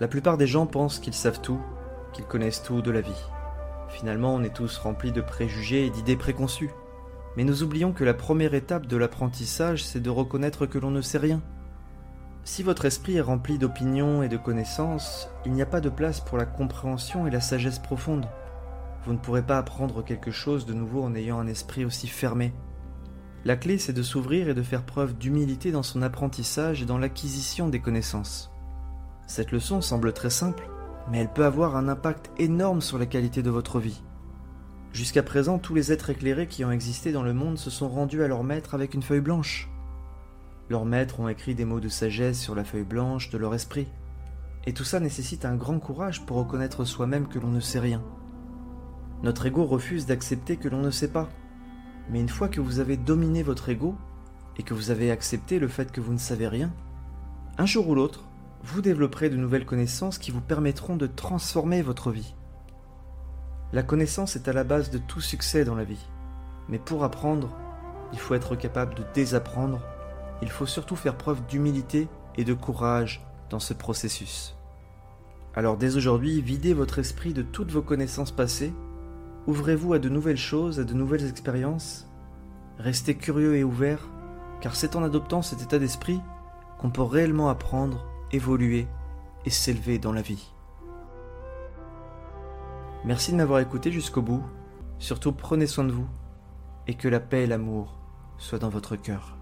La plupart des gens pensent qu'ils savent tout, qu'ils connaissent tout de la vie. Finalement, on est tous remplis de préjugés et d'idées préconçues. Mais nous oublions que la première étape de l'apprentissage, c'est de reconnaître que l'on ne sait rien. Si votre esprit est rempli d'opinions et de connaissances, il n'y a pas de place pour la compréhension et la sagesse profonde. Vous ne pourrez pas apprendre quelque chose de nouveau en ayant un esprit aussi fermé. La clé, c'est de s'ouvrir et de faire preuve d'humilité dans son apprentissage et dans l'acquisition des connaissances. Cette leçon semble très simple, mais elle peut avoir un impact énorme sur la qualité de votre vie. Jusqu'à présent, tous les êtres éclairés qui ont existé dans le monde se sont rendus à leur maître avec une feuille blanche. Leurs maîtres ont écrit des mots de sagesse sur la feuille blanche de leur esprit. Et tout ça nécessite un grand courage pour reconnaître soi-même que l'on ne sait rien. Notre ego refuse d'accepter que l'on ne sait pas. Mais une fois que vous avez dominé votre ego et que vous avez accepté le fait que vous ne savez rien, un jour ou l'autre, vous développerez de nouvelles connaissances qui vous permettront de transformer votre vie. La connaissance est à la base de tout succès dans la vie. Mais pour apprendre, il faut être capable de désapprendre. Il faut surtout faire preuve d'humilité et de courage dans ce processus. Alors dès aujourd'hui, videz votre esprit de toutes vos connaissances passées, ouvrez-vous à de nouvelles choses, à de nouvelles expériences, restez curieux et ouvert, car c'est en adoptant cet état d'esprit qu'on peut réellement apprendre évoluer et s'élever dans la vie. Merci de m'avoir écouté jusqu'au bout. Surtout prenez soin de vous et que la paix et l'amour soient dans votre cœur.